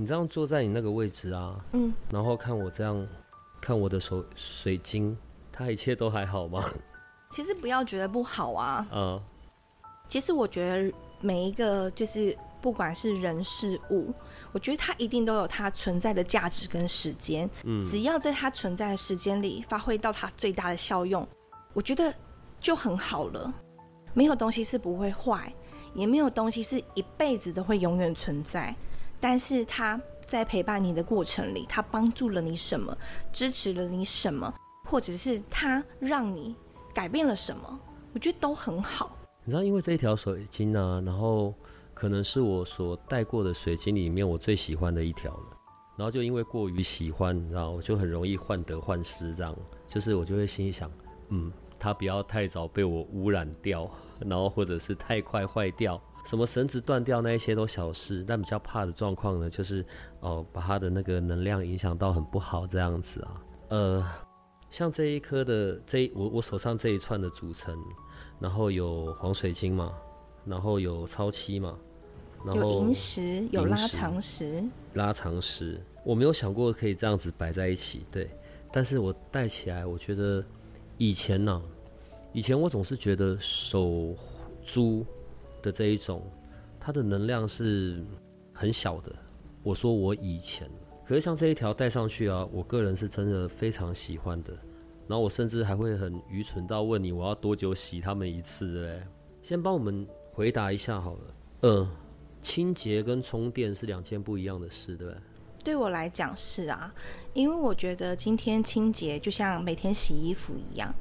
你这样坐在你那个位置啊，嗯，然后看我这样，看我的手水晶，它一切都还好吗？其实不要觉得不好啊。嗯，其实我觉得每一个就是不管是人事物，我觉得它一定都有它存在的价值跟时间。嗯只要在它存在的时间里发挥到它最大的效用，我觉得就很好了。没有东西是不会坏，也没有东西是一辈子都会永远存在。但是他在陪伴你的过程里，他帮助了你什么，支持了你什么，或者是他让你改变了什么，我觉得都很好。你知道，因为这一条水晶呢、然后可能是我所戴过的水晶里面我最喜欢的一条了。然后就因为过于喜欢，然后，就很容易患得患失，这样，就是我就会心里想，嗯，它不要太早被我污染掉，然后或者是太快坏掉，什么绳子断掉那一些都小事，但比较怕的状况呢，就是哦，把它的那个能量影响到很不好这样子啊，呃，像这一颗的这一我我手上这一串的组成，然后有黄水晶嘛，然后有超漆嘛，然有后萤石，有拉长石，拉长石，我没有想过可以这样子摆在一起，对。但是我戴起来，我觉得以前呢、以前我总是觉得手珠的这一种，它的能量是很小的。我说我以前，可是像这一条戴上去啊，我个人是真的非常喜欢的。然后我甚至还会很愚蠢到问你，我要多久洗它们一次，嘞？先帮我们回答一下好了。嗯，清洁跟充电是两件不一样的事，对不对？对我来讲是啊，因为我觉得今天清洁就像每天洗衣服一样。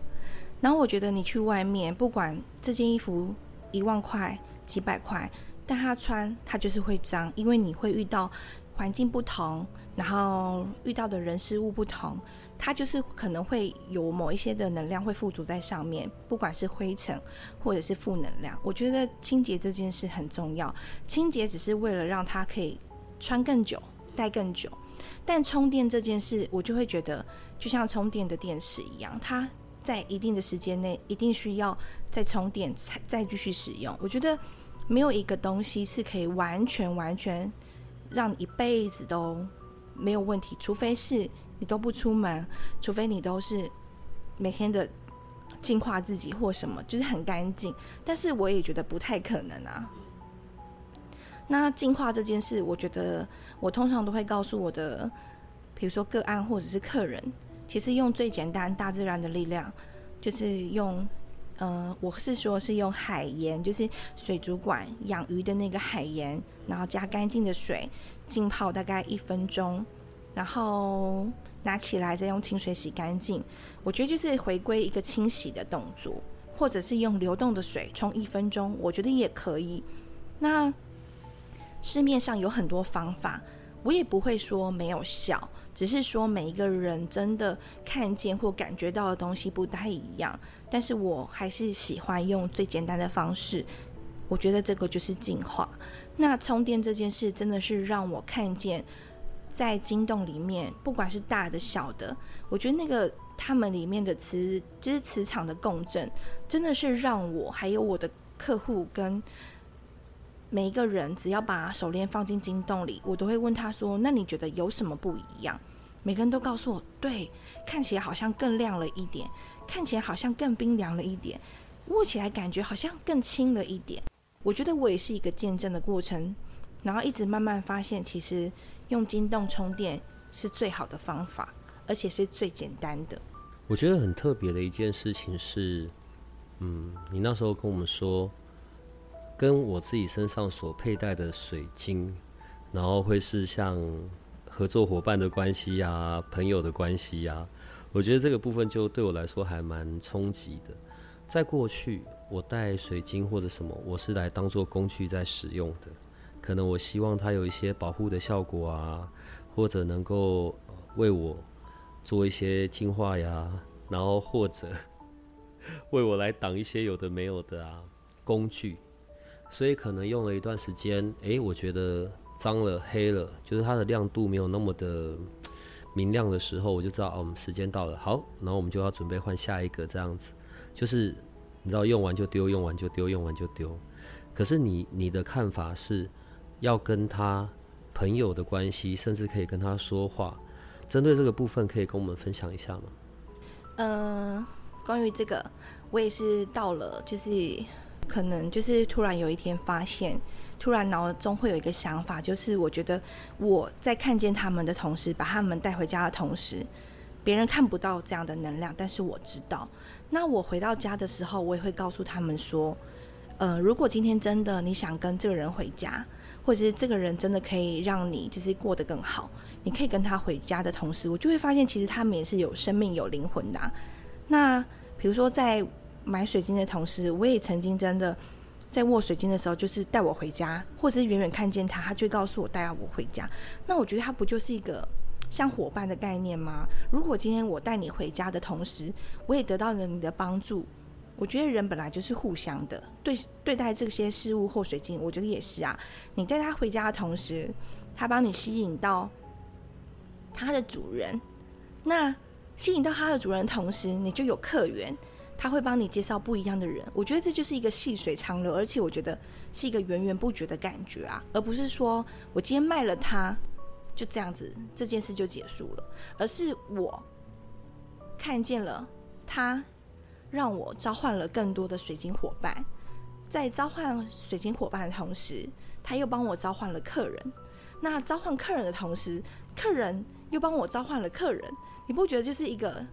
然后我觉得你去外面，不管这件衣服一万块、几百块，但它穿它就是会脏，因为你会遇到环境不同，然后遇到的人事物不同，它就是可能会有某一些的能量会附着在上面，不管是灰尘或者是负能量。我觉得清洁这件事很重要，清洁只是为了让它可以穿更久。戴更久，但充电这件事，我就会觉得就像充电的电池一样，它在一定的时间内一定需要再充电，才再继续使用。我觉得没有一个东西是可以完全完全让一辈子都没有问题，除非是你都不出门，除非你都是每天的净化自己或什么，就是很干净。但是我也觉得不太可能啊。那净化这件事，我觉得我通常都会告诉我的，比如说个案或者是客人，其实用最简单大自然的力量，就是用，呃，我是说是用海盐，就是水族馆养鱼的那个海盐，然后加干净的水浸泡大概一分钟，然后拿起来再用清水洗干净。我觉得就是回归一个清洗的动作，或者是用流动的水冲一分钟，我觉得也可以。那市面上有很多方法，我也不会说没有效，只是说每一个人真的看见或感觉到的东西不太一样。但是我还是喜欢用最简单的方式，我觉得这个就是进化。那充电这件事真的是让我看见，在晶洞里面，不管是大的小的，我觉得那个他们里面的磁，就是磁场的共振，真的是让我还有我的客户跟。每一个人只要把手链放进金洞里，我都会问他说：“那你觉得有什么不一样？”每个人都告诉我：“对，看起来好像更亮了一点，看起来好像更冰凉了一点，握起来感觉好像更轻了一点。”我觉得我也是一个见证的过程，然后一直慢慢发现，其实用金洞充电是最好的方法，而且是最简单的。我觉得很特别的一件事情是，嗯，你那时候跟我们说，跟我自己身上所佩戴的水晶，然后会是像合作伙伴的关系呀、朋友的关系呀。我觉得这个部分就对我来说还蛮冲击的。在过去，我带水晶或者什么，我是来当做工具在使用的。可能我希望它有一些保护的效果啊，或者能够为我做一些净化呀，然后或者 为我来挡一些有的没有的啊工具。所以可能用了一段时间，诶，我觉得脏了、黑了，就是它的亮度没有那么的明亮的时候，我就知道哦，时间到了，好，然后我们就要准备换下一个这样子。就是你知道，用完就丢，用完就丢，用完就丢。可是你你的看法是要跟他朋友的关系，甚至可以跟他说话。针对这个部分，可以跟我们分享一下吗？嗯，关于这个，我也是到了，就是。可能就是突然有一天发现，突然脑中会有一个想法，就是我觉得我在看见他们的同时，把他们带回家的同时，别人看不到这样的能量，但是我知道。那我回到家的时候，我也会告诉他们说，呃，如果今天真的你想跟这个人回家，或者是这个人真的可以让你就是过得更好，你可以跟他回家的同时，我就会发现其实他们也是有生命、有灵魂的。那比如说在。买水晶的同时，我也曾经真的在握水晶的时候，就是带我回家，或者是远远看见他，他就告诉我带我回家。那我觉得他不就是一个像伙伴的概念吗？如果今天我带你回家的同时，我也得到了你的帮助，我觉得人本来就是互相的。对对待这些事物或水晶，我觉得也是啊。你带他回家的同时，他帮你吸引到他的主人，那吸引到他的主人同时，你就有客源。他会帮你介绍不一样的人，我觉得这就是一个细水长流，而且我觉得是一个源源不绝的感觉啊，而不是说我今天卖了他，就这样子这件事就结束了，而是我看见了他，让我召唤了更多的水晶伙伴，在召唤水晶伙伴的同时，他又帮我召唤了客人，那召唤客人的同时，客人又帮我召唤了客人，你不觉得就是一个？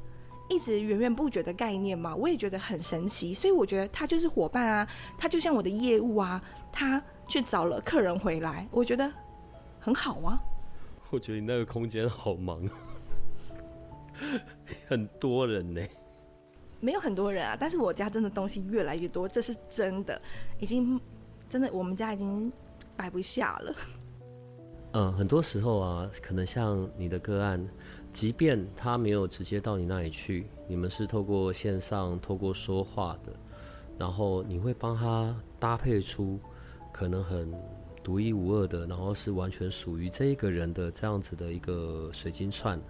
一直源源不绝的概念嘛，我也觉得很神奇，所以我觉得他就是伙伴啊，他就像我的业务啊，他去找了客人回来，我觉得很好啊。我觉得你那个空间好忙，很多人呢。没有很多人啊，但是我家真的东西越来越多，这是真的，已经真的我们家已经摆不下了。嗯，很多时候啊，可能像你的个案。即便他没有直接到你那里去，你们是透过线上、透过说话的，然后你会帮他搭配出可能很独一无二的，然后是完全属于这一个人的这样子的一个水晶串。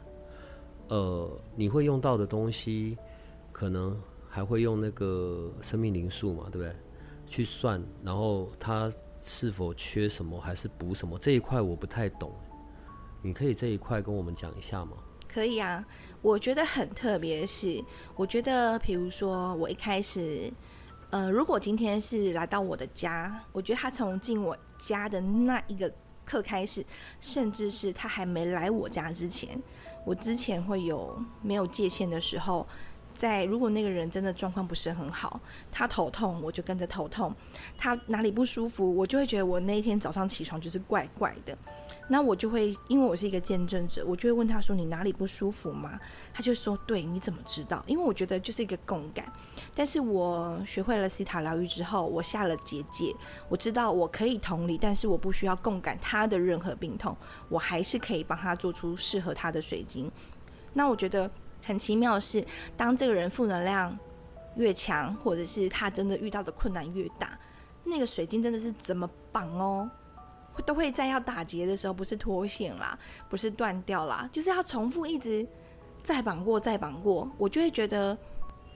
呃，你会用到的东西，可能还会用那个生命灵数嘛，对不对？去算，然后他是否缺什么，还是补什么这一块我不太懂，你可以这一块跟我们讲一下吗？可以啊，我觉得很特别是，我觉得，比如说我一开始，呃，如果今天是来到我的家，我觉得他从进我家的那一个刻开始，甚至是他还没来我家之前，我之前会有没有界限的时候，在如果那个人真的状况不是很好，他头痛，我就跟着头痛；他哪里不舒服，我就会觉得我那一天早上起床就是怪怪的。那我就会，因为我是一个见证者，我就会问他说：“你哪里不舒服吗？”他就说：“对，你怎么知道？”因为我觉得就是一个共感。但是我学会了西塔疗愈之后，我下了结界，我知道我可以同理，但是我不需要共感他的任何病痛，我还是可以帮他做出适合他的水晶。那我觉得很奇妙的是，当这个人负能量越强，或者是他真的遇到的困难越大，那个水晶真的是怎么绑哦？都会在要打结的时候，不是脱线啦，不是断掉啦，就是要重复一直再绑过再绑过，我就会觉得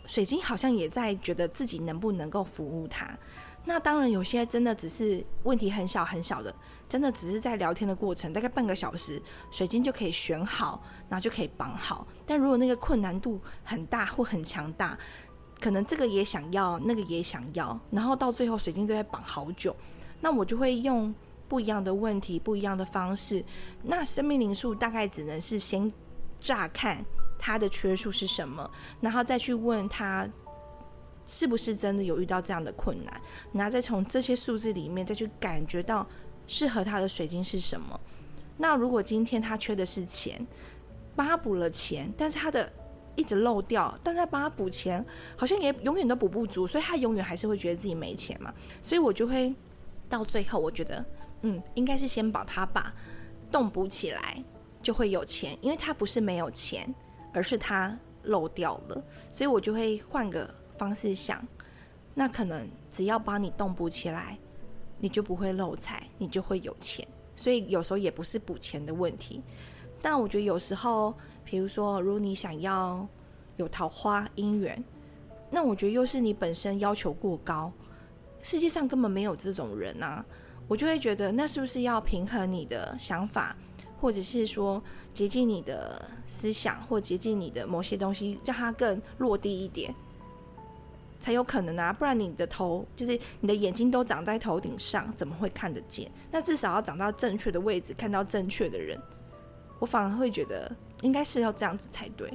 水晶好像也在觉得自己能不能够服务他。那当然有些真的只是问题很小很小的，真的只是在聊天的过程，大概半个小时，水晶就可以选好，然后就可以绑好。但如果那个困难度很大或很强大，可能这个也想要，那个也想要，然后到最后水晶都在绑好久，那我就会用。不一样的问题，不一样的方式。那生命灵数大概只能是先乍看他的缺数是什么，然后再去问他是不是真的有遇到这样的困难，然后再从这些数字里面再去感觉到适合他的水晶是什么。那如果今天他缺的是钱，帮他补了钱，但是他的一直漏掉，但他帮他补钱，好像也永远都补不足，所以他永远还是会觉得自己没钱嘛。所以我就会到最后，我觉得。嗯，应该是先把他把洞补起来，就会有钱，因为他不是没有钱，而是他漏掉了，所以我就会换个方式想，那可能只要把你洞补起来，你就不会漏财，你就会有钱。所以有时候也不是补钱的问题，但我觉得有时候，比如说，如果你想要有桃花姻缘，那我觉得又是你本身要求过高，世界上根本没有这种人啊，我就会觉得那是不是要平衡你的想法，或者是说接近你的思想，或接近你的某些东西，让它更落地一点。才有可能啊，不然你的头就是你的眼睛都长在头顶上，怎么会看得见？那至少要长到正确的位置，看到正确的人。我反而会觉得应该是要这样子才对。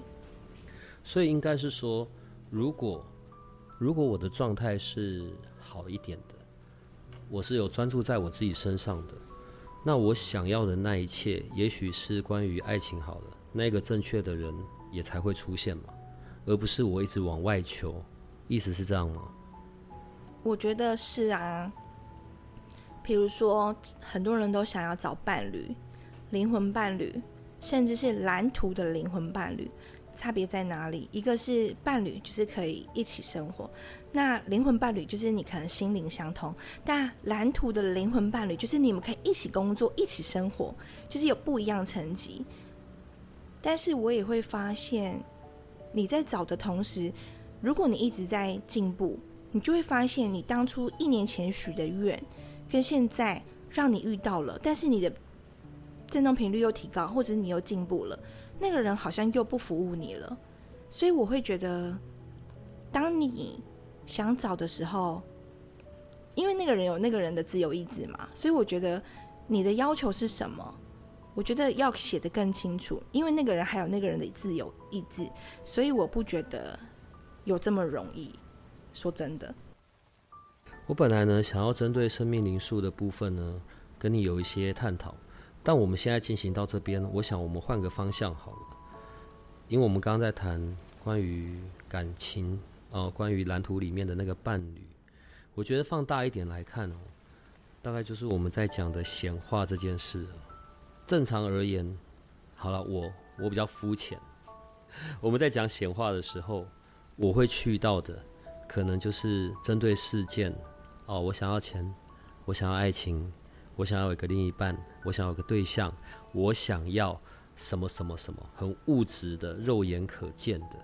所以应该是说，如果如果我的状态是好一点的，我是有专注在我自己身上的，那我想要的那一切，也许是关于爱情好了，那个正确的人也才会出现嘛，而不是我一直往外求。意思是这样吗？我觉得是啊。比如说，很多人都想要找伴侣、灵魂伴侣，甚至是蓝图的灵魂伴侣。差别在哪里？一个是伴侣，就是可以一起生活；那灵魂伴侣就是你可能心灵相通。但蓝图的灵魂伴侣就是你们可以一起工作、一起生活，就是有不一样层级。但是我也会发现，你在找的同时。如果你一直在进步，你就会发现你当初一年前许的愿，跟现在让你遇到了，但是你的振动频率又提高，或者你又进步了，那个人好像又不服务你了。所以我会觉得，当你想找的时候，因为那个人有那个人的自由意志嘛，所以我觉得你的要求是什么？我觉得要写得更清楚，因为那个人还有那个人的自由意志，所以我不觉得。有这么容易？说真的，我本来呢想要针对生命灵数的部分呢，跟你有一些探讨。但我们现在进行到这边，我想我们换个方向好了。因为我们刚刚在谈关于感情哦，关于蓝图里面的那个伴侣，我觉得放大一点来看哦，大概就是我们在讲的显化这件事。正常而言，好了，我我比较肤浅。我们在讲显化的时候。我会去到的，可能就是针对事件哦。我想要钱，我想要爱情，我想要有一个另一半，我想要有个对象，我想要什么什么什么，很物质的、肉眼可见的，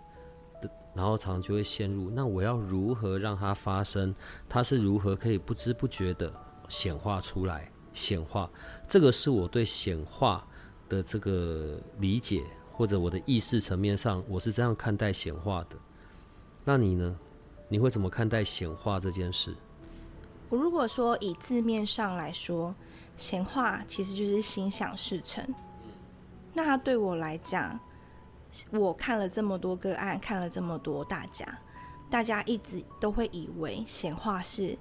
然后常常就会陷入。那我要如何让它发生？它是如何可以不知不觉的显化出来？显化，这个是我对显化的这个理解，或者我的意识层面上，我是这样看待显化的。那你呢？你会怎么看待显化这件事？我如果说以字面上来说，显化其实就是心想事成。那对我来讲，我看了这么多个案，看了这么多大家，大家一直都会以为显化是，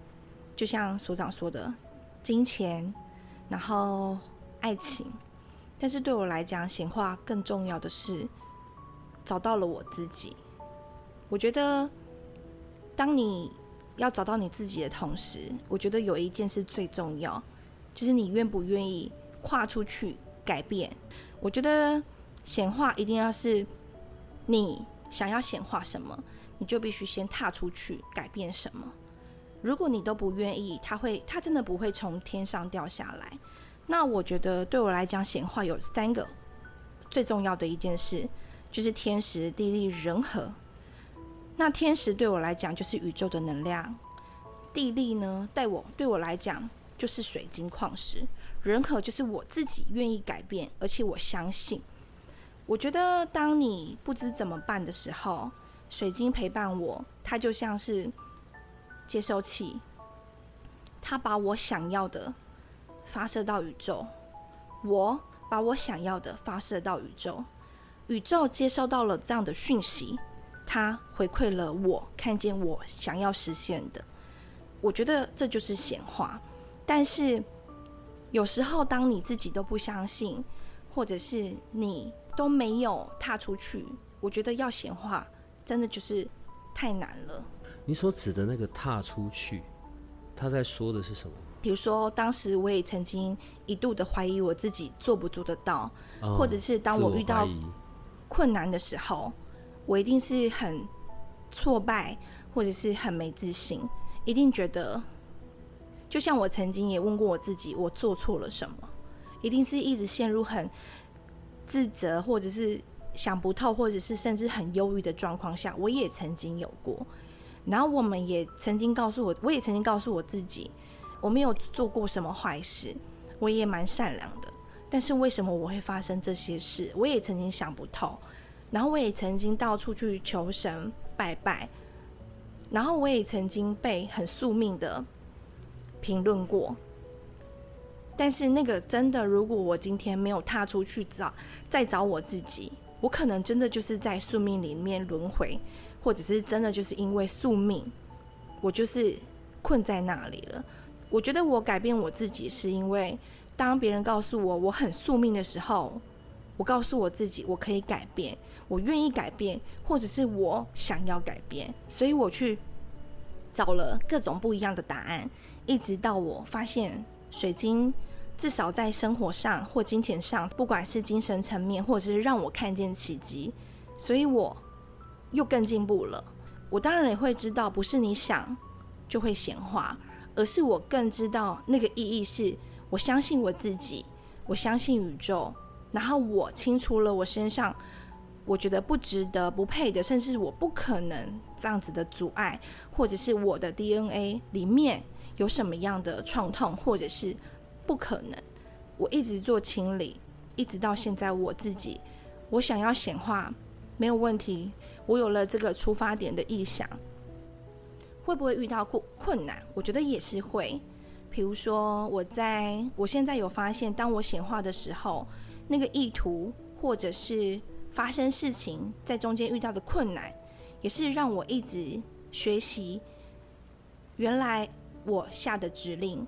就像所长说的，金钱，然后爱情。但是对我来讲，显化更重要的是找到了我自己。我觉得，当你要找到你自己的同时，我觉得有一件事最重要，就是你愿不愿意跨出去改变。我觉得显化一定要是你想要显化什么，你就必须先踏出去改变什么。如果你都不愿意，它会，它真的不会从天上掉下来。那我觉得对我来讲，显化有三个最重要的一件事，就是天时地利人和。那天时对我来讲就是宇宙的能量，地利呢，带我对我来讲就是水晶矿石，人和就是我自己愿意改变，而且我相信。我觉得当你不知怎么办的时候，水晶陪伴我，它就像是接收器，它把我想要的发射到宇宙，我把我想要的发射到宇宙，宇宙接收到了这样的讯息。它回馈了我，看见我想要实现的，我觉得这就是显化。但是有时候，当你自己都不相信，或者是你都没有踏出去，我觉得要显化真的就是太难了。你所指的那个踏出去，他在说的是什么？比如说，当时我也曾经一度的怀疑我自己做不做得到，或者是当我遇到困难的时候，我一定是很挫败，或者是很没自信，一定觉得，就像我曾经也问过我自己，我做错了什么，一定是一直陷入很自责，或者是想不透，或者是甚至很忧郁的状况下，我也曾经有过。然后我们也曾经告诉我，我也曾经告诉我自己。我没有做过什么坏事，我也蛮善良的。但是为什么我会发生这些事？我也曾经想不透。然后我也曾经到处去求神拜拜，然后我也曾经被很宿命的评论过。但是那个真的，如果我今天没有踏出去找，再找我自己，我可能真的就是在宿命里面轮回，或者是真的就是因为宿命，我就是困在那里了。我觉得我改变我自己，是因为当别人告诉我我很宿命的时候，我告诉我自己我可以改变，我愿意改变，或者是我想要改变，所以我去找了各种不一样的答案，一直到我发现水晶至少在生活上或金钱上，不管是精神层面，或者是让我看见奇迹，所以我又更进步了。我当然也会知道，不是你想就会显化。而是我更知道那个意义是，我相信我自己，我相信宇宙，然后我清除了我身上我觉得不值得、不配的，甚至我不可能这样子的阻碍，或者是我的 DNA 里面有什么样的创痛，或者是不可能。我一直做清理，一直到现在，我自己我想要显化没有问题，我有了这个出发点的意向。会不会遇到困困难？我觉得也是会。比如说，我在我现在有发现，当我显化的时候，那个意图或者是发生事情在中间遇到的困难，也是让我一直学习。原来我下的指令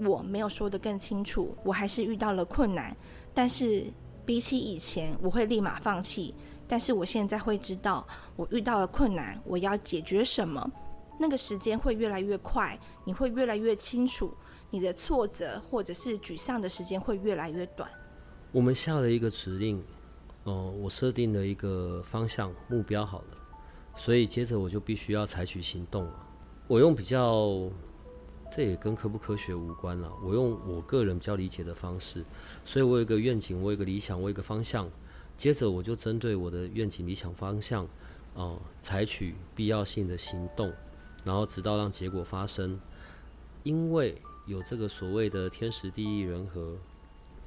我没有说的更清楚，我还是遇到了困难。但是比起以前，我会立马放弃。但是我现在会知道，我遇到了困难，我要解决什么。那个时间会越来越快，你会越来越清楚，你的挫折或者是沮丧的时间会越来越短。我们下了一个指令，哦，我设定了一个方向目标好了，所以接着我就必须要采取行动了。我用比较，这也跟科不科学无关了。我用我个人比较理解的方式，所以我有一个愿景，我有一个理想，我有一个方向，接着我就针对我的愿景、理想、方向，哦，采取必要性的行动。然后直到让结果发生，因为有这个所谓的天时地利人和，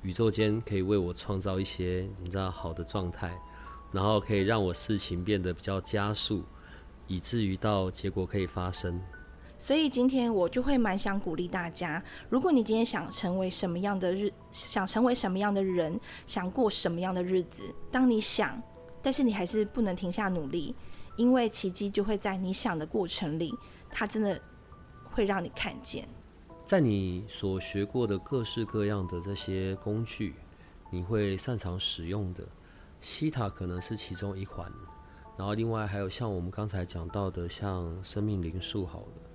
宇宙间可以为我创造一些你知道好的状态，然后可以让我事情变得比较加速，以至于到结果可以发生。所以今天我就会蛮想鼓励大家，如果你今天想成为什么样的日，想成为什么样的人，想过什么样的日子，当你想，但是你还是不能停下努力。因为奇迹就会在你想的过程里，它真的会让你看见。在你所学过的各式各样的这些工具，你会擅长使用的，西塔可能是其中一环。然后另外还有像我们刚才讲到的，像生命灵数，好了，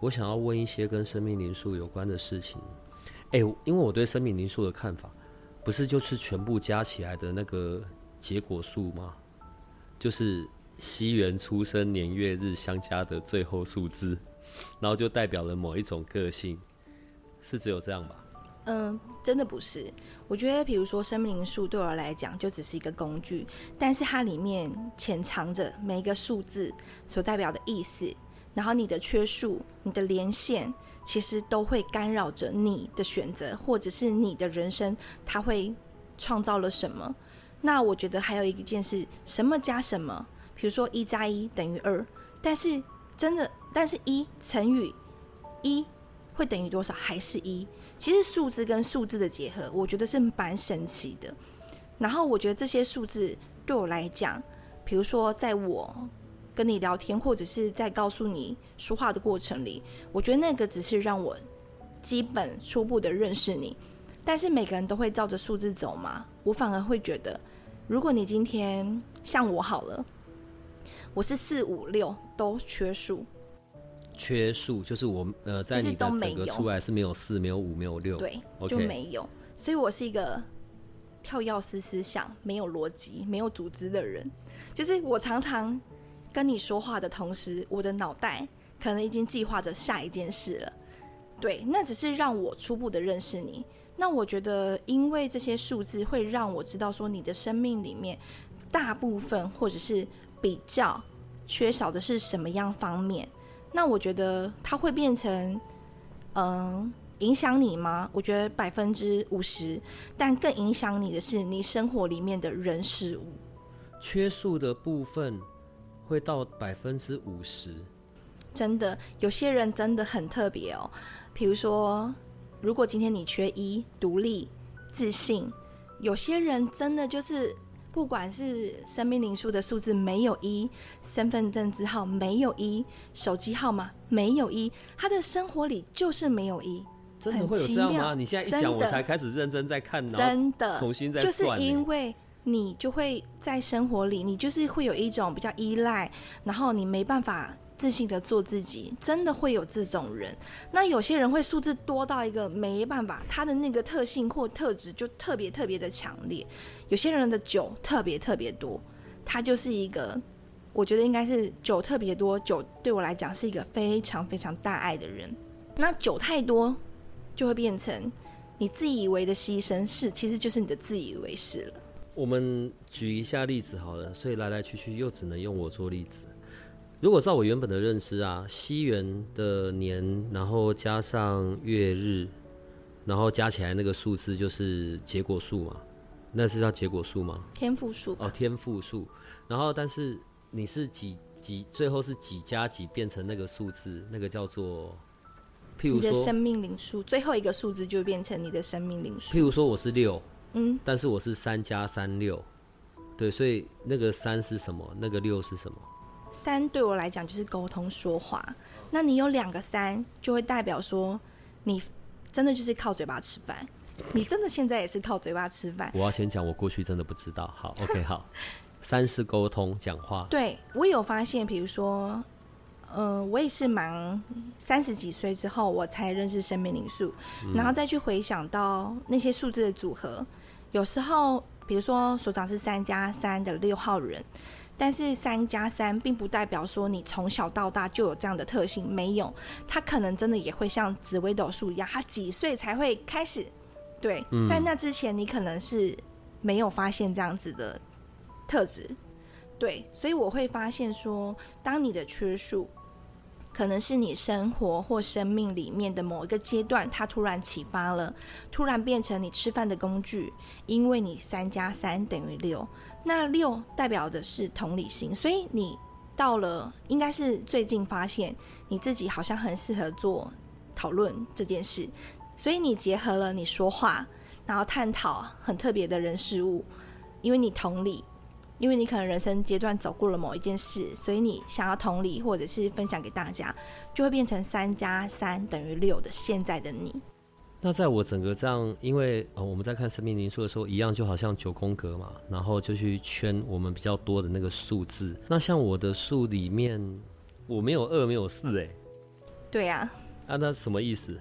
我想要问一些跟生命灵数有关的事情。诶，因为我对生命灵数的看法，不是就是全部加起来的那个结果数吗？就是。西元出生年月日相加的最后数字，然后就代表了某一种个性，是只有这样吧？嗯，真的不是。我觉得，比如说生命灵数对我来讲就只是一个工具，但是它里面潜藏着每一个数字所代表的意思。然后你的缺数、你的连线，其实都会干扰着你的选择，或者是你的人生，它会创造了什么？那我觉得还有一件事，什么加什么？比如说一加一等于二，但是真的，但是一乘以一会等于多少？还是一？其实数字跟数字的结合，我觉得是蛮神奇的。然后我觉得这些数字对我来讲，比如说在我跟你聊天，或者是在告诉你说话的过程里，我觉得那个只是让我基本初步的认识你。但是每个人都会照着数字走嘛？我反而会觉得，如果你今天像我好了。我是四五六都缺数，缺数，就是我呃，在你的整个出来是没有四、没有五、没有六，对，就没有。所以我是一个跳跃式思想、没有逻辑、没有组织的人。就是我常常跟你说话的同时，我的脑袋可能已经计划着下一件事了。对，那只是让我初步的认识你。那我觉得，因为这些数字会让我知道说，你的生命里面大部分或者是比较缺少的是什么样方面。那我觉得它会变成，嗯，影响你吗？我觉得百分之五十，但更影响你的是你生活里面的人事物。缺数的部分会到百分之五十，真的，有些人真的很特别哦，比如说。如果今天你缺一，独立、自信，有些人真的就是，不管是生命灵数的数字没有一，身份证字号没有一，手机号码没有一，他的生活里就是没有一，真的会有这样吗？你现在一讲，我才开始认真在看，真的重新再就是因为你就会在生活里，你就是会有一种比较依赖，然后你没办法。自信的做自己，真的会有这种人。那有些人会数字多到一个没办法，他的那个特性或特质就特别特别的强烈。有些人的酒特别特别多，他就是一个，我觉得应该是酒特别多。酒对我来讲是一个非常非常大爱的人。那酒太多，就会变成你自以为的牺牲是，其实就是你的自以为是了。我们举一下例子好了，所以来来去去又只能用我做例子。如果照我原本的认知啊，西元的年，然后加上月日，然后加起来那个数字就是结果数嘛？那是叫结果数吗？天赋数哦，天赋数。然后，但是你是几几，最后是几加几变成那个数字，那个叫做，譬如说生命灵数，最后一个数字就变成你的生命灵数。譬如说我是六，嗯，但是我是三加三六，对，所以那个三是什么？那个六是什么？三对我来讲就是沟通说话，那你有两个三，就会代表说你真的就是靠嘴巴吃饭，你真的现在也是靠嘴巴吃饭。我要先讲，我过去真的不知道。好，OK，好，三是沟通讲话。对我有发现，比如说，嗯，我也是忙三十几岁之后，我才认识生命灵数，然后再去回想到那些数字的组合，有时候，比如说所长是三加三的六号人。但是三加三并不代表说你从小到大就有这样的特性，没有，他可能真的也会像紫微斗数一样，他几岁才会开始？对，在那之前你可能是没有发现这样子的特质，对，所以我会发现说，当你的缺数。可能是你生活或生命里面的某一个阶段，它突然启发了，突然变成你吃饭的工具，因为你三加三等于六，那六代表的是同理心，所以你到了应该是最近发现你自己好像很适合做讨论这件事，所以你结合了你说话，然后探讨很特别的人事物，因为你同理。因为你可能人生阶段走过了某一件事，所以你想要同理或者是分享给大家，就会变成三加三等于六的现在的你。那在我整个这样，因为呃我们在看生命灵数的时候，一样就好像九宫格嘛，然后就去圈我们比较多的那个数字。那像我的数里面，我没有二，没有四，哎。对呀。啊，那什么意思？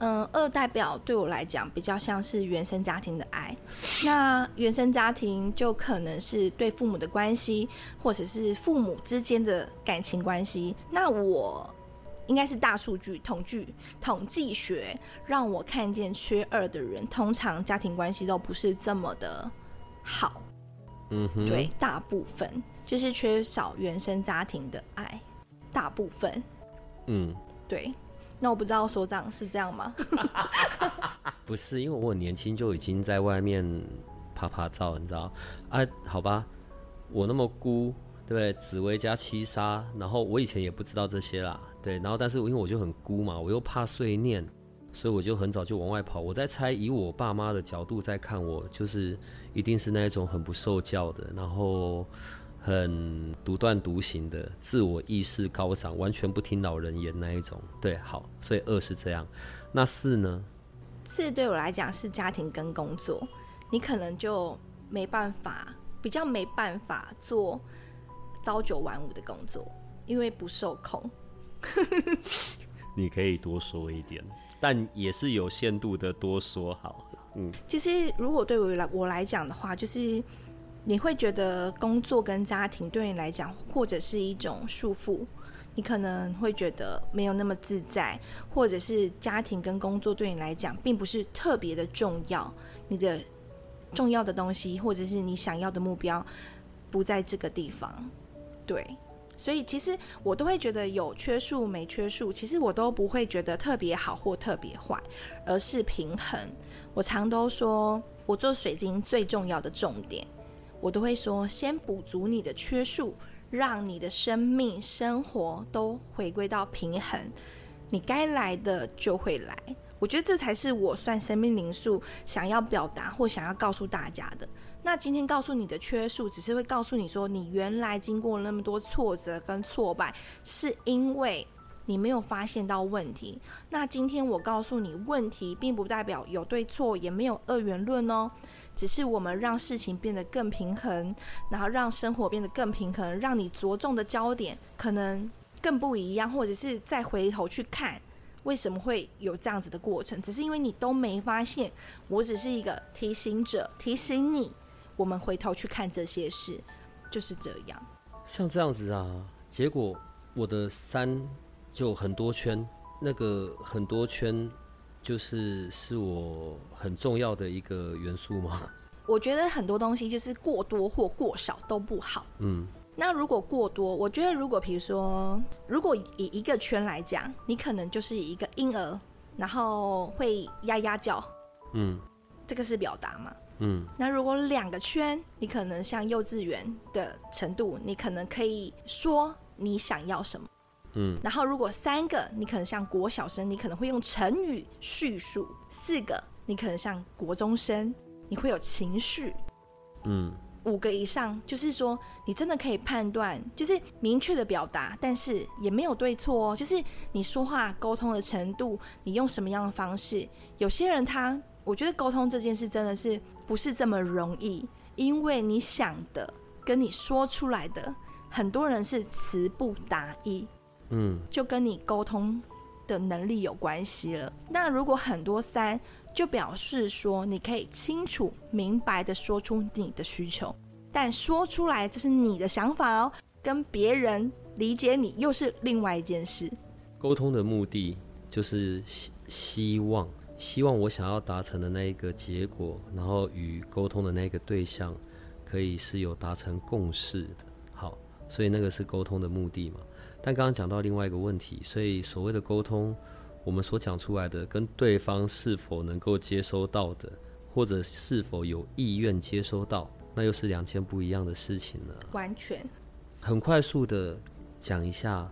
嗯，二代表对我来讲比较像是原生家庭的爱，那原生家庭就可能是对父母的关系，或者是父母之间的感情关系。那我应该是大数据统计统计学让我看见缺二的人，通常家庭关系都不是这么的好。嗯哼，对，大部分就是缺少原生家庭的爱，大部分。嗯，对。那我不知道所长是这样吗？不是，因为我年轻就已经在外面拍拍照，你知道？啊，好吧，我那么孤，对不对？紫薇加七杀，然后我以前也不知道这些啦，对。然后，但是因为我就很孤嘛，我又怕碎念，所以我就很早就往外跑。我在猜，以我爸妈的角度在看我，就是一定是那一种很不受教的，然后。很独断独行的，自我意识高涨，完全不听老人言那一种。对，好，所以二是这样。那四呢？四对我来讲是家庭跟工作，你可能就没办法，比较没办法做朝九晚五的工作，因为不受控。你可以多说一点，但也是有限度的多说好。嗯，其实如果对我来我来讲的话，就是你会觉得工作跟家庭对你来讲，或者是一种束缚，你可能会觉得没有那么自在，或者是家庭跟工作对你来讲并不是特别的重要，你的重要的东西或者是你想要的目标不在这个地方，对。所以其实我都会觉得有缺数没缺数，其实我都不会觉得特别好或特别坏，而是平衡。我常都说，我做水晶最重要的重点，我都会说，先补足你的缺数，让你的生命生活都回归到平衡，你该来的就会来。我觉得这才是我算生命灵数想要表达或想要告诉大家的。那今天告诉你的缺数，只是会告诉你说，你原来经过那么多挫折跟挫败，是因为你没有发现到问题。那今天我告诉你问题，并不代表有对错，也没有二元论哦，只是我们让事情变得更平衡，然后让生活变得更平衡，让你着重的焦点可能更不一样，或者是再回头去看为什么会有这样子的过程，只是因为你都没发现，我只是一个提醒者，提醒你。我们回头去看这些事，就是这样。像这样子啊，结果我的三就很多圈，那个很多圈就是是我很重要的一个元素吗？我觉得很多东西就是过多或过少都不好。嗯，那如果过多，我觉得如果比如说，如果以一个圈来讲，你可能就是一个婴儿，然后会呀呀叫，嗯，这个是表达嘛？嗯，那如果两个圈，你可能像幼稚园的程度，你可能可以说你想要什么。嗯，然后如果三个，你可能像国小生，你可能会用成语叙述；四个，你可能像国中生，你会有情绪。嗯，五个以上，就是说你真的可以判断，就是明确的表达，但是也没有对错哦，就是你说话沟通的程度，你用什么样的方式？有些人他，我觉得沟通这件事真的是。不是这么容易，因为你想的跟你说出来的，很多人是词不达意，嗯，就跟你沟通的能力有关系了。那如果很多三，就表示说你可以清楚明白的说出你的需求，但说出来这是你的想法哦，跟别人理解你又是另外一件事。沟通的目的就是希希望。希望我想要达成的那一个结果，然后与沟通的那个对象，可以是有达成共识的。好，所以那个是沟通的目的嘛。但刚刚讲到另外一个问题，所以所谓的沟通，我们所讲出来的跟对方是否能够接收到的，或者是否有意愿接收到，那又是两件不一样的事情了。完全。很快速的讲一下。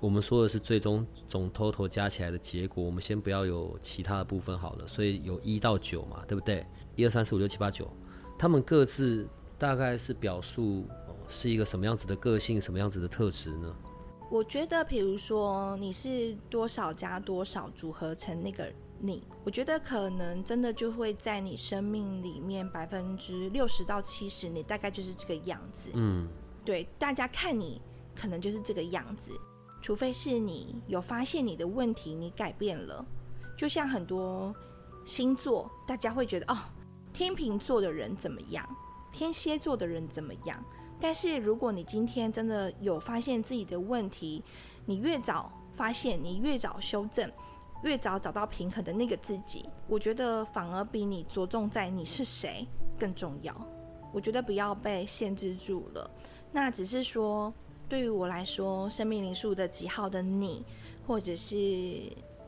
我们说的是最终总 total 加起来的结果，我们先不要有其他的部分好了。所以有一到九嘛，对不对？一二三四五六七八九，他们各自大概是表述是一个什么样子的个性，什么样子的特质呢？我觉得，比如说你是多少加多少组合成那个你，我觉得可能真的就会在你生命里面百分之六十到七十，你大概就是这个样子。嗯，对，大家看你可能就是这个样子。除非是你有发现你的问题，你改变了，就像很多星座，大家会觉得哦，天秤座的人怎么样，天蝎座的人怎么样？但是如果你今天真的有发现自己的问题，你越早发现，你越早修正，越早找到平衡的那个自己，我觉得反而比你着重在你是谁更重要。我觉得不要被限制住了，那只是说。对于我来说，生命灵数的几号的你，或者是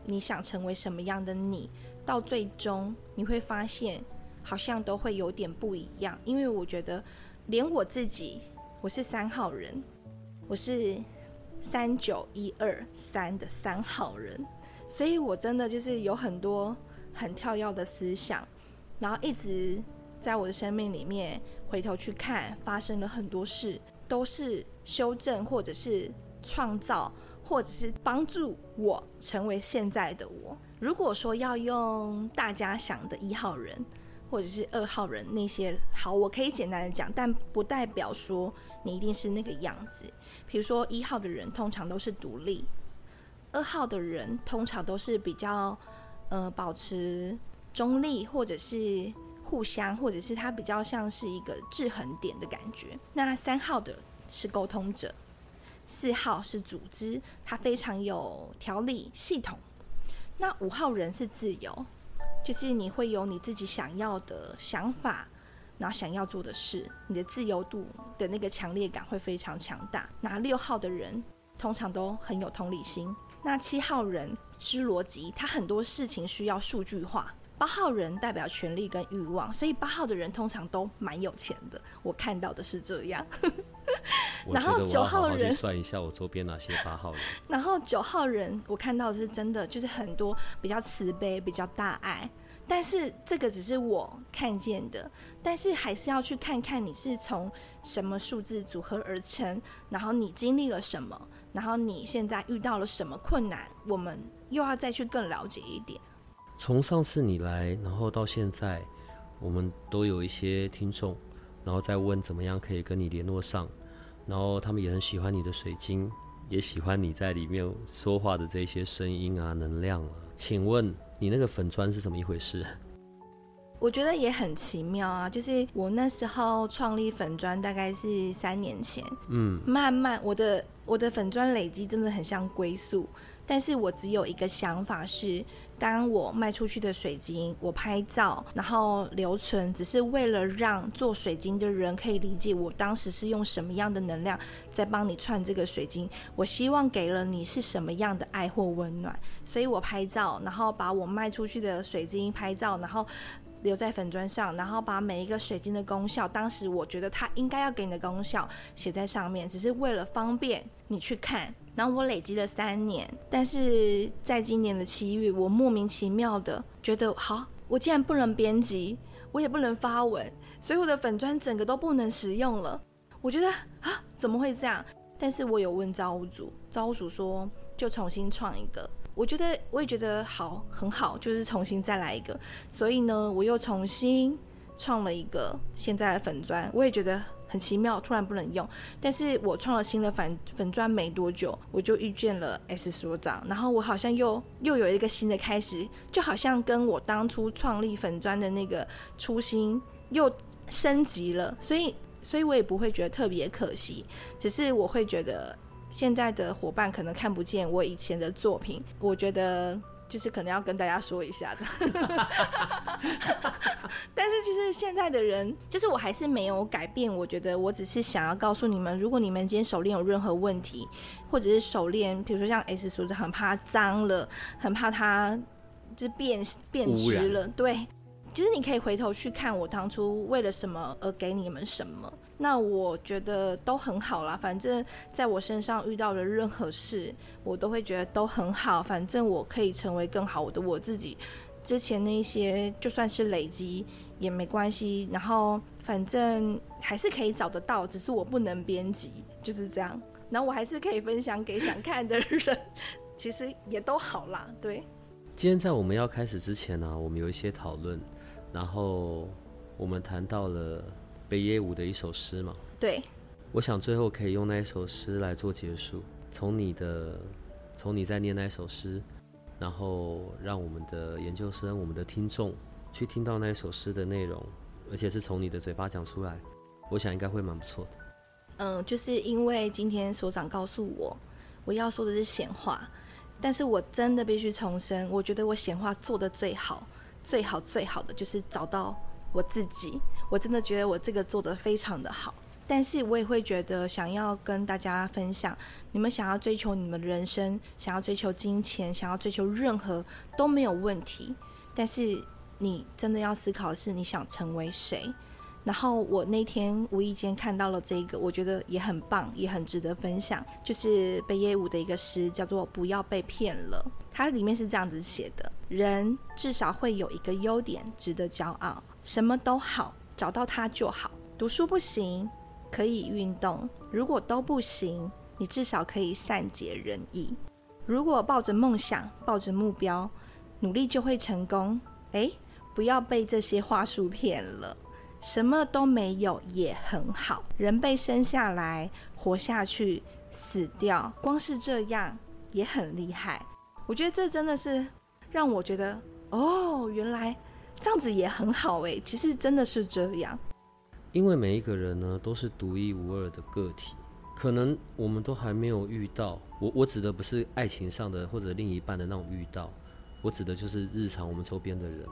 你想成为什么样的你，到最终你会发现，好像都会有点不一样。因为我觉得，连我自己，我是三号人，我是三九一二三的三号人，所以我真的就是有很多很跳跃的思想，然后一直在我的生命里面回头去看，发生了很多事。都是修正，或者是创造，或者是帮助我成为现在的我。如果说要用大家想的一号人，或者是二号人那些，好，我可以简单的讲，但不代表说你一定是那个样子。比如说一号的人通常都是独立，二号的人通常都是比较呃保持中立，或者是互相，或者是他比较像是一个制衡点的感觉。那三号的是沟通者，四号是组织，他非常有条理系统。那五号人是自由，就是你会有你自己想要的想法，然后想要做的事，你的自由度的那个强烈感会非常强大。那六号的人通常都很有同理心。那七号人是逻辑，他很多事情需要数据化。八号人代表权力跟欲望，所以八号的人通常都蛮有钱的。我看到的是这样。然后九号人算一下我周边哪些八号人。然后九号人我看到的是真的，就是很多比较慈悲、比较大爱。但是这个只是我看见的，但是还是要去看看你是从什么数字组合而成，然后你经历了什么，然后你现在遇到了什么困难，我们又要再去更了解一点。从上次你来，然后到现在，我们都有一些听众，然后再问怎么样可以跟你联络上。然后他们也很喜欢你的水晶，也喜欢你在里面说话的这些声音啊、能量啊。请问你那个粉砖是怎么一回事？我觉得也很奇妙啊，就是我那时候创立粉砖大概是三年前，嗯，慢慢我的我的粉砖累积真的很像归宿，但是我只有一个想法是。当我卖出去的水晶，我拍照，然后留存，只是为了让做水晶的人可以理解我当时是用什么样的能量在帮你串这个水晶。我希望给了你是什么样的爱或温暖，所以我拍照，然后把我卖出去的水晶拍照，然后。留在粉砖上，然后把每一个水晶的功效，当时我觉得它应该要给你的功效写在上面，只是为了方便你去看。然后我累积了三年，但是在今年的七月，我莫名其妙的觉得，好，我竟然不能编辑，我也不能发文，所以我的粉砖整个都不能使用了。我觉得啊，怎么会这样？但是我有问造物主，造物主说就重新创一个。我觉得我也觉得好很好，就是重新再来一个，所以呢，我又重新创了一个现在的粉砖，我也觉得很奇妙，突然不能用。但是我创了新的粉粉砖没多久，我就遇见了 S 所长，然后我好像又又有一个新的开始，就好像跟我当初创立粉砖的那个初心又升级了，所以所以我也不会觉得特别可惜，只是我会觉得。现在的伙伴可能看不见我以前的作品，我觉得就是可能要跟大家说一下的。但是就是现在的人，就是我还是没有改变。我觉得我只是想要告诉你们，如果你们今天手链有任何问题，或者是手链，比如说像 S 梳子，很怕脏了，很怕它就变变质了，对。就是你可以回头去看我当初为了什么而给你们什么，那我觉得都很好啦。反正在我身上遇到的任何事，我都会觉得都很好。反正我可以成为更好的我自己。之前那些就算是累积也没关系，然后反正还是可以找得到，只是我不能编辑，就是这样。然后我还是可以分享给想看的人，其实也都好啦。对。今天在我们要开始之前呢，我们有一些讨论。然后我们谈到了北野武的一首诗嘛？对。我想最后可以用那一首诗来做结束。从你的，从你在念那首诗，然后让我们的研究生、我们的听众去听到那一首诗的内容，而且是从你的嘴巴讲出来，我想应该会蛮不错的。嗯，就是因为今天所长告诉我，我要说的是闲话，但是我真的必须重申，我觉得我闲话做的最好。最好最好的就是找到我自己，我真的觉得我这个做的非常的好。但是我也会觉得想要跟大家分享，你们想要追求你们的人生，想要追求金钱，想要追求任何都没有问题。但是你真的要思考的是你想成为谁。然后我那天无意间看到了这个，我觉得也很棒，也很值得分享。就是北野武的一个诗，叫做《不要被骗了》。它里面是这样子写的：人至少会有一个优点值得骄傲，什么都好，找到它就好。读书不行，可以运动；如果都不行，你至少可以善解人意。如果抱着梦想，抱着目标，努力就会成功。诶，不要被这些话术骗了。什么都没有也很好。人被生下来，活下去，死掉，光是这样也很厉害。我觉得这真的是让我觉得，哦，原来这样子也很好诶。其实真的是这样，因为每一个人呢都是独一无二的个体，可能我们都还没有遇到。我我指的不是爱情上的或者另一半的那种遇到，我指的就是日常我们周边的人。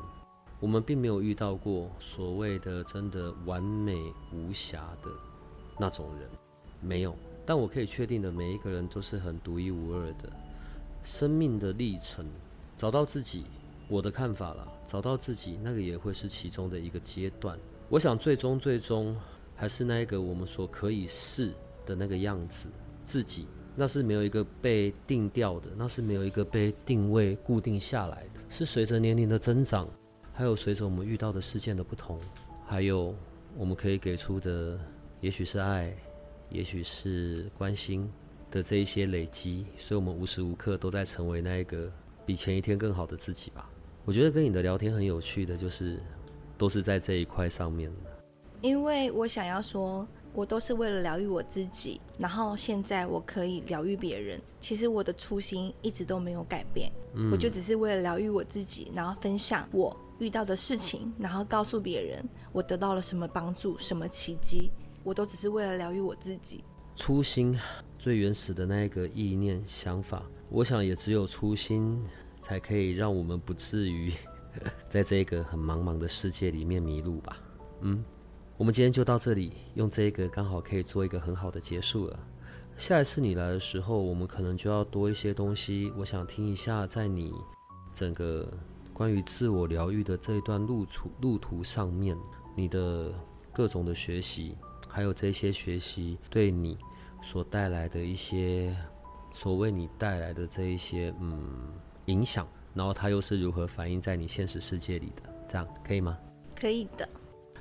我们并没有遇到过所谓的真的完美无瑕的那种人，没有。但我可以确定的，每一个人都是很独一无二的。生命的历程，找到自己，我的看法啦，找到自己，那个也会是其中的一个阶段。我想，最终最终还是那一个我们所可以是的那个样子，自己，那是没有一个被定调的，那是没有一个被定位固定下来的，是随着年龄的增长。还有随着我们遇到的事件的不同，还有我们可以给出的，也许是爱，也许是关心的这一些累积，所以我们无时无刻都在成为那一个比前一天更好的自己吧。我觉得跟你的聊天很有趣的，就是都是在这一块上面的。因为我想要说，我都是为了疗愈我自己，然后现在我可以疗愈别人。其实我的初心一直都没有改变，我就只是为了疗愈我自己，然后分享我。遇到的事情，然后告诉别人我得到了什么帮助、什么奇迹，我都只是为了疗愈我自己。初心最原始的那一个意念想法，我想也只有初心才可以让我们不至于 在这个很茫茫的世界里面迷路吧。嗯，我们今天就到这里，用这个刚好可以做一个很好的结束了。下一次你来的时候，我们可能就要多一些东西。我想听一下，在你整个。关于自我疗愈的这一段路途路途上面，你的各种的学习，还有这些学习对你所带来的一些所谓你带来的这一些嗯影响，然后它又是如何反映在你现实世界里的？这样可以吗？可以的。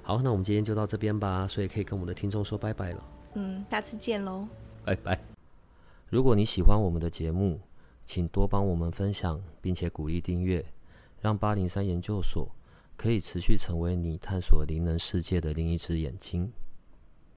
好，那我们今天就到这边吧，所以可以跟我们的听众说拜拜了。嗯，下次见喽。拜拜。如果你喜欢我们的节目，请多帮我们分享，并且鼓励订阅。让八零三研究所可以持续成为你探索灵能世界的另一只眼睛。